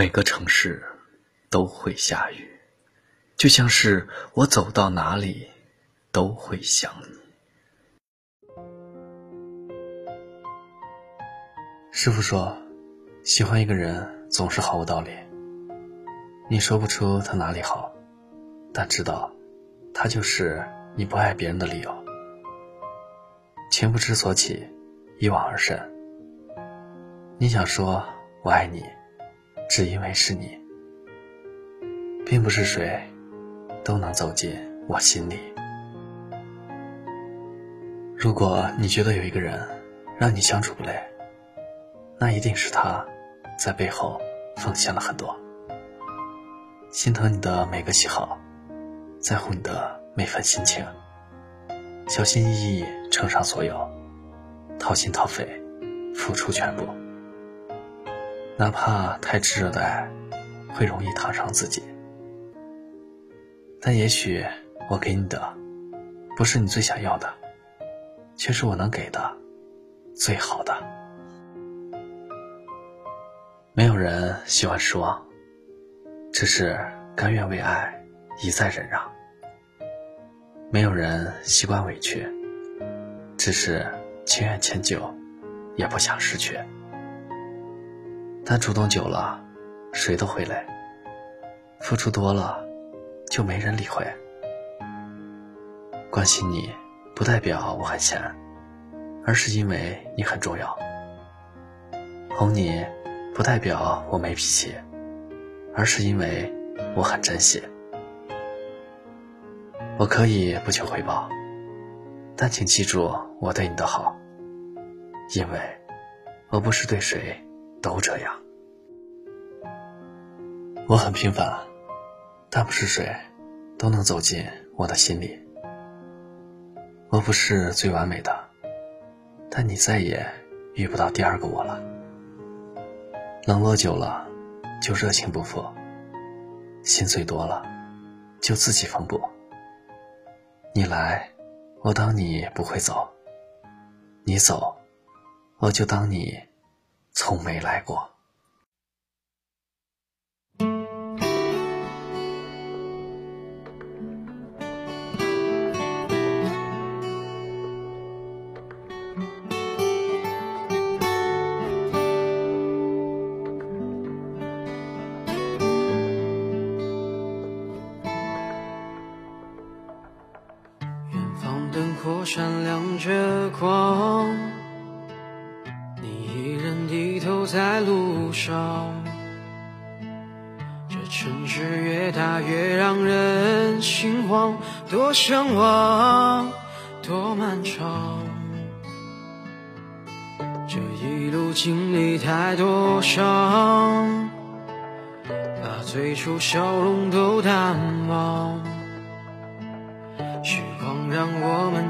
每个城市都会下雨，就像是我走到哪里都会想你。师傅说，喜欢一个人总是毫无道理，你说不出他哪里好，但知道，他就是你不爱别人的理由。情不知所起，一往而深。你想说我爱你，只因为是你，并不是谁都能走进我心里。如果你觉得有一个人让你相处不累，那一定是他在背后奉献了很多，心疼你的每个喜好，在乎你的每份心情。小心翼翼承上所有，掏心掏肺，付出全部。哪怕太炙热的爱，会容易烫伤自己。但也许我给你的，不是你最想要的，却是我能给的最好的。没有人喜欢失望，只是甘愿为爱一再忍让。没有人习惯委屈，只是情愿迁就，也不想失去。但主动久了，谁都会累；付出多了，就没人理会。关心你，不代表我很闲，而是因为你很重要；哄你，不代表我没脾气，而是因为我很珍惜。我可以不求回报，但请记住我对你的好，因为我不是对谁都这样。我很平凡，但不是谁都能走进我的心里。我不是最完美的，但你再也遇不到第二个我了。冷落久了，就热情不复；心碎多了，就自己缝补。你来，我当你不会走；你走，我就当你从没来过。灯火闪亮着光，在路上。这城市越大越让人心慌，多向往，多漫长。这一路经历太多伤，把最初笑容都淡忘。时光让我们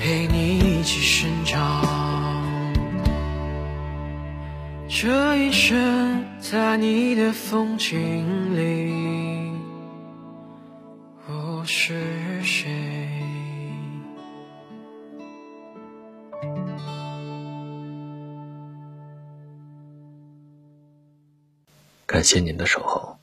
陪你一起生长。这一生，在你的风景里，我是谁？感谢您的守候。